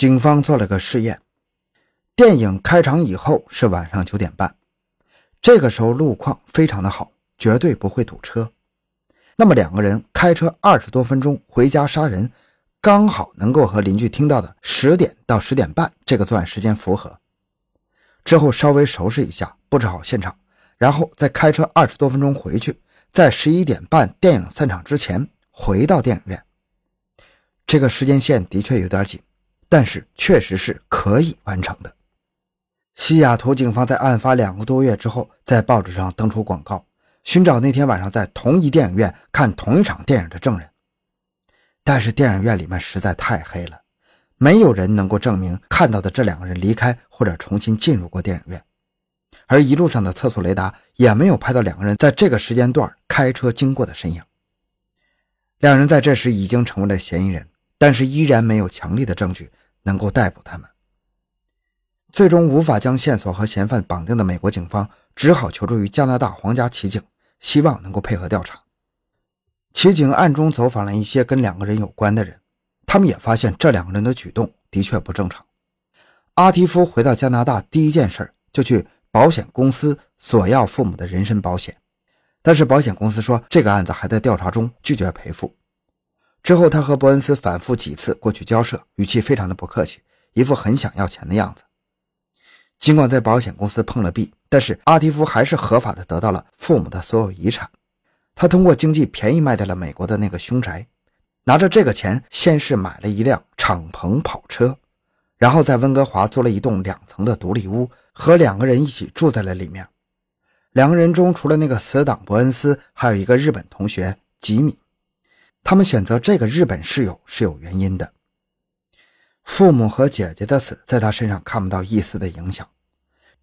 警方做了个试验，电影开场以后是晚上九点半，这个时候路况非常的好，绝对不会堵车。那么两个人开车二十多分钟回家杀人，刚好能够和邻居听到的十点到十点半这个作案时间符合。之后稍微收拾一下，布置好现场，然后再开车二十多分钟回去，在十一点半电影散场之前回到电影院。这个时间线的确有点紧，但是确实是可以完成的。西雅图警方在案发两个多月之后，在报纸上登出广告，寻找那天晚上在同一电影院看同一场电影的证人。但是电影院里面实在太黑了，没有人能够证明看到的这两个人离开或者重新进入过电影院，而一路上的测速雷达也没有拍到两个人在这个时间段开车经过的身影。两人在这时已经成为了嫌疑人。但是依然没有强力的证据能够逮捕他们，最终无法将线索和嫌犯绑定的美国警方只好求助于加拿大皇家骑警，希望能够配合调查。骑警暗中走访了一些跟两个人有关的人，他们也发现这两个人的举动的确不正常。阿提夫回到加拿大第一件事就去保险公司索要父母的人身保险，但是保险公司说这个案子还在调查中，拒绝赔付。之后，他和伯恩斯反复几次过去交涉，语气非常的不客气，一副很想要钱的样子。尽管在保险公司碰了壁，但是阿提夫还是合法的得到了父母的所有遗产。他通过经济便宜卖掉了美国的那个凶宅，拿着这个钱，先是买了一辆敞篷跑车，然后在温哥华租了一栋两层的独立屋，和两个人一起住在了里面。两个人中，除了那个死党伯恩斯，还有一个日本同学吉米。他们选择这个日本室友是有原因的。父母和姐姐的死在他身上看不到一丝的影响。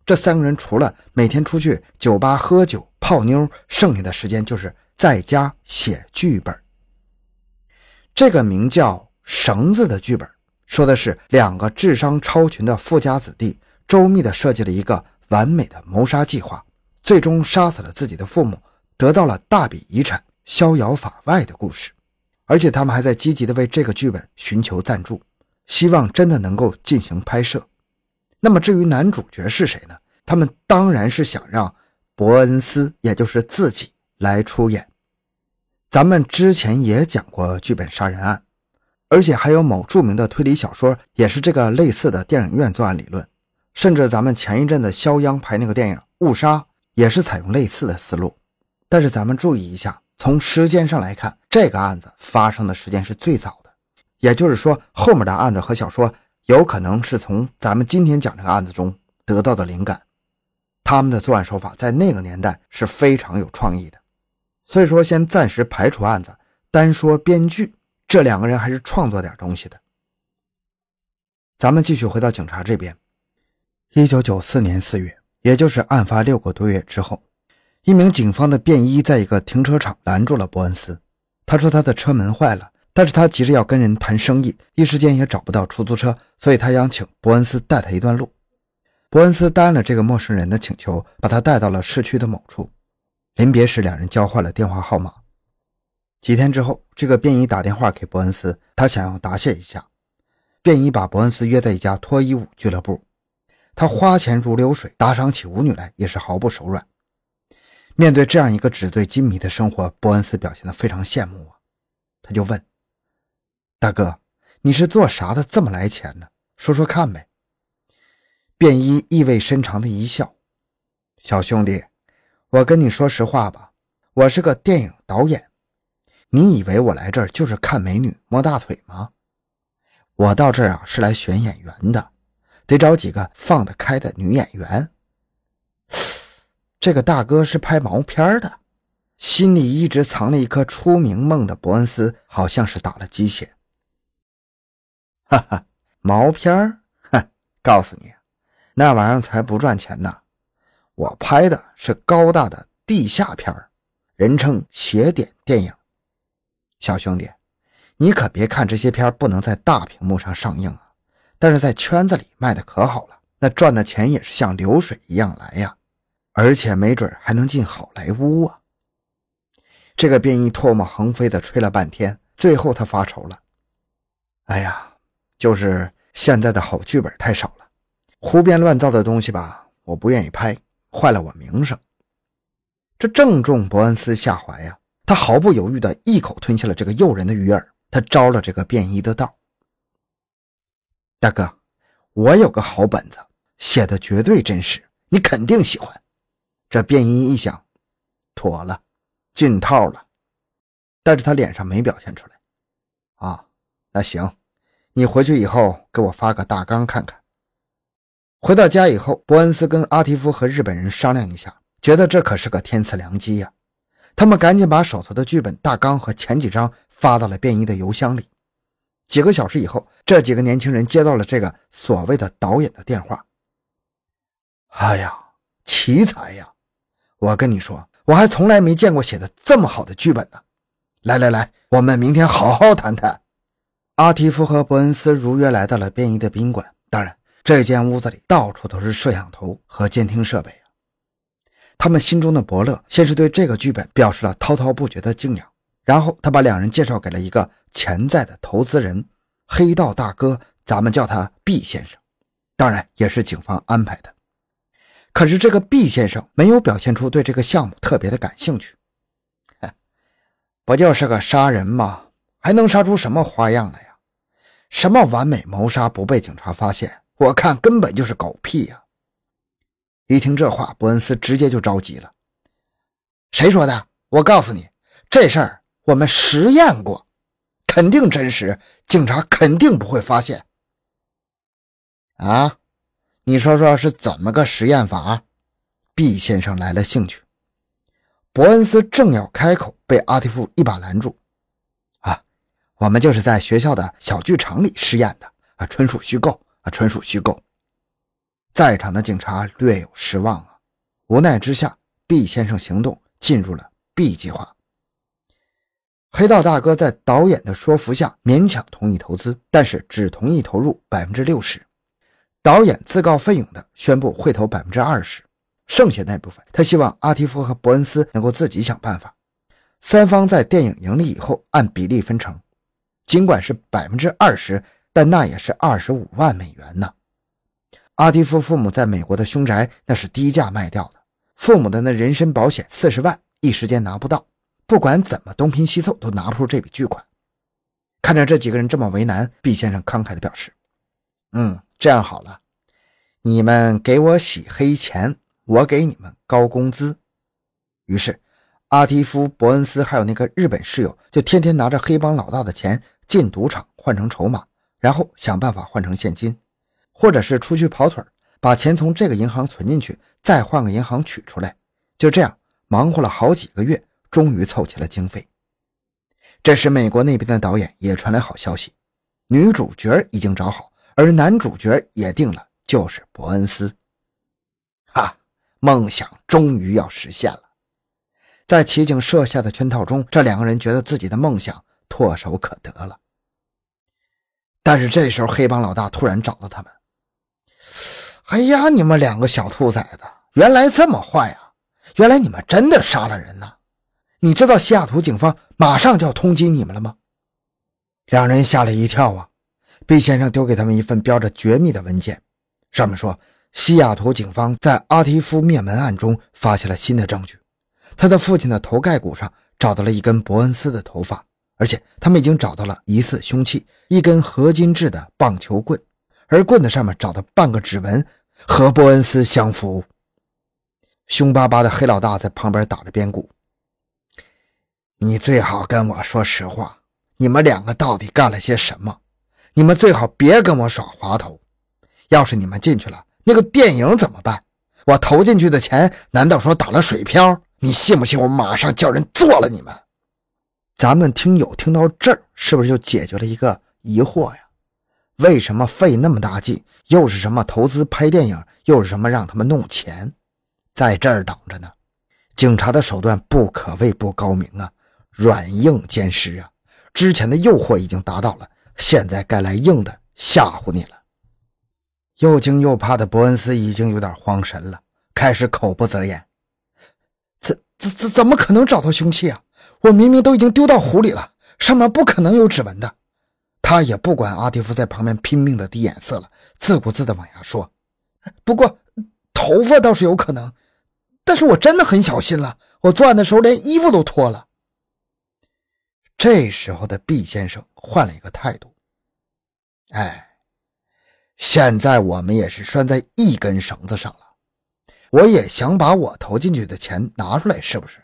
这三个人除了每天出去酒吧喝酒泡妞，剩下的时间就是在家写剧本。这个名叫《绳子》的剧本，说的是两个智商超群的富家子弟周密地设计了一个完美的谋杀计划，最终杀死了自己的父母，得到了大笔遗产，逍遥法外的故事。而且他们还在积极的为这个剧本寻求赞助，希望真的能够进行拍摄。那么至于男主角是谁呢？他们当然是想让伯恩斯，也就是自己来出演。咱们之前也讲过剧本杀人案，而且还有某著名的推理小说也是这个类似的电影院作案理论，甚至咱们前一阵的肖央拍那个电影《误杀》也是采用类似的思路。但是咱们注意一下。从时间上来看，这个案子发生的时间是最早的，也就是说，后面的案子和小说有可能是从咱们今天讲这个案子中得到的灵感。他们的作案手法在那个年代是非常有创意的。所以说，先暂时排除案子，单说编剧，这两个人还是创作点东西的。咱们继续回到警察这边，一九九四年四月，也就是案发六个多月之后。一名警方的便衣在一个停车场拦住了伯恩斯。他说他的车门坏了，但是他急着要跟人谈生意，一时间也找不到出租车，所以他想请伯恩斯带他一段路。伯恩斯答应了这个陌生人的请求，把他带到了市区的某处。临别时，两人交换了电话号码。几天之后，这个便衣打电话给伯恩斯，他想要答谢一下。便衣把伯恩斯约在一家脱衣舞俱乐部，他花钱如流水，打赏起舞女来也是毫不手软。面对这样一个纸醉金迷的生活，伯恩斯表现得非常羡慕啊。他就问：“大哥，你是做啥的？这么来钱呢？说说看呗。”便衣意味深长的一笑：“小兄弟，我跟你说实话吧，我是个电影导演。你以为我来这就是看美女摸大腿吗？我到这儿啊是来选演员的，得找几个放得开的女演员。”这个大哥是拍毛片的，心里一直藏了一颗出名梦的伯恩斯，好像是打了鸡血。哈哈，毛片儿，哼，告诉你，那玩意儿才不赚钱呢。我拍的是高大的地下片儿，人称邪点电影。小兄弟，你可别看这些片不能在大屏幕上上映啊，但是在圈子里卖的可好了，那赚的钱也是像流水一样来呀。而且没准还能进好莱坞啊！这个便衣唾沫横飞的吹了半天，最后他发愁了：“哎呀，就是现在的好剧本太少了，胡编乱造的东西吧，我不愿意拍，坏了我名声。这正中伯恩斯下怀呀，他毫不犹豫地一口吞下了这个诱人的鱼饵，他招了这个便衣的道。大哥，我有个好本子，写的绝对真实，你肯定喜欢。这便衣一想，妥了，进套了，但是他脸上没表现出来。啊，那行。你回去以后给我发个大纲看看。回到家以后，伯恩斯跟阿提夫和日本人商量一下，觉得这可是个天赐良机呀。他们赶紧把手头的剧本大纲和前几章发到了便衣的邮箱里。几个小时以后，这几个年轻人接到了这个所谓的导演的电话。哎呀，奇才呀！我跟你说，我还从来没见过写的这么好的剧本呢。来来来，我们明天好好谈谈。阿提夫和伯恩斯如约来到了便衣的宾馆。当然，这间屋子里到处都是摄像头和监听设备啊。他们心中的伯乐先是对这个剧本表示了滔滔不绝的敬仰，然后他把两人介绍给了一个潜在的投资人——黑道大哥，咱们叫他毕先生。当然，也是警方安排的。可是这个毕先生没有表现出对这个项目特别的感兴趣。不就是个杀人吗？还能杀出什么花样来呀？什么完美谋杀不被警察发现？我看根本就是狗屁呀！一听这话，伯恩斯直接就着急了。谁说的？我告诉你，这事儿我们实验过，肯定真实，警察肯定不会发现。啊，你说说是怎么个实验法毕先生来了兴趣。伯恩斯正要开口，被阿提夫一把拦住。啊我们就是在学校的小剧场里试验的啊，纯属虚构啊，纯属虚构。在场的警察略有失望啊，无奈之下，B 先生行动进入了 B 计划。黑道大哥在导演的说服下勉强同意投资，但是只同意投入百分之六十。导演自告奋勇的宣布会投百分之二十，剩下那部分他希望阿提夫和伯恩斯能够自己想办法。三方在电影盈利以后按比例分成。尽管是百分之二十，但那也是二十五万美元呢。阿蒂夫父母在美国的凶宅那是低价卖掉的，父母的那人身保险四十万一时间拿不到，不管怎么东拼西凑都拿不出这笔巨款。看着这几个人这么为难，毕先生慷慨地表示：“嗯，这样好了，你们给我洗黑钱，我给你们高工资。”于是，阿提夫、伯恩斯还有那个日本室友就天天拿着黑帮老大的钱。进赌场换成筹码，然后想办法换成现金，或者是出去跑腿把钱从这个银行存进去，再换个银行取出来。就这样忙活了好几个月，终于凑齐了经费。这时，美国那边的导演也传来好消息，女主角已经找好，而男主角也定了，就是伯恩斯。哈，梦想终于要实现了。在奇景设下的圈套中，这两个人觉得自己的梦想。唾手可得了，但是这时候黑帮老大突然找到他们。哎呀，你们两个小兔崽子，原来这么坏啊！原来你们真的杀了人呐！你知道西雅图警方马上就要通缉你们了吗？两人吓了一跳啊！毕先生丢给他们一份标着绝密的文件，上面说西雅图警方在阿提夫灭门案中发现了新的证据，他的父亲的头盖骨上找到了一根伯恩斯的头发。而且他们已经找到了疑似凶器，一根合金制的棒球棍，而棍子上面找到半个指纹，和伯恩斯相符。凶巴巴的黑老大在旁边打着边鼓：“你最好跟我说实话，你们两个到底干了些什么？你们最好别跟我耍滑头。要是你们进去了，那个电影怎么办？我投进去的钱难道说打了水漂？你信不信我马上叫人做了你们？”咱们听友听到这儿，是不是就解决了一个疑惑呀？为什么费那么大劲？又是什么投资拍电影？又是什么让他们弄钱？在这儿等着呢。警察的手段不可谓不高明啊，软硬兼施啊。之前的诱惑已经达到了，现在该来硬的吓唬你了。又惊又怕的伯恩斯已经有点慌神了，开始口不择言：“怎怎怎怎么可能找到凶器啊？”我明明都已经丢到湖里了，上面不可能有指纹的。他也不管阿蒂夫在旁边拼命的递眼色了，自顾自的往下说：“不过头发倒是有可能，但是我真的很小心了，我作案的时候连衣服都脱了。”这时候的毕先生换了一个态度：“哎，现在我们也是拴在一根绳子上了，我也想把我投进去的钱拿出来，是不是？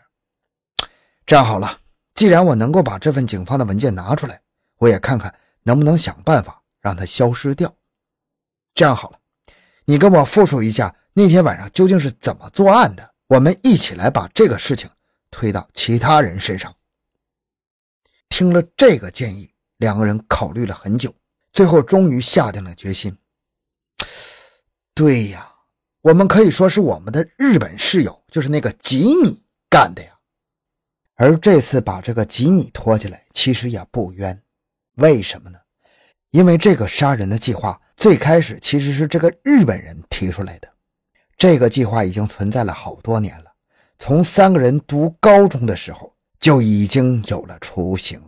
这样好了，既然我能够把这份警方的文件拿出来，我也看看。”能不能想办法让它消失掉？这样好了，你跟我复述一下那天晚上究竟是怎么作案的。我们一起来把这个事情推到其他人身上。听了这个建议，两个人考虑了很久，最后终于下定了决心。对呀，我们可以说是我们的日本室友，就是那个吉米干的呀。而这次把这个吉米拖进来，其实也不冤。为什么呢？因为这个杀人的计划最开始其实是这个日本人提出来的。这个计划已经存在了好多年了，从三个人读高中的时候就已经有了雏形。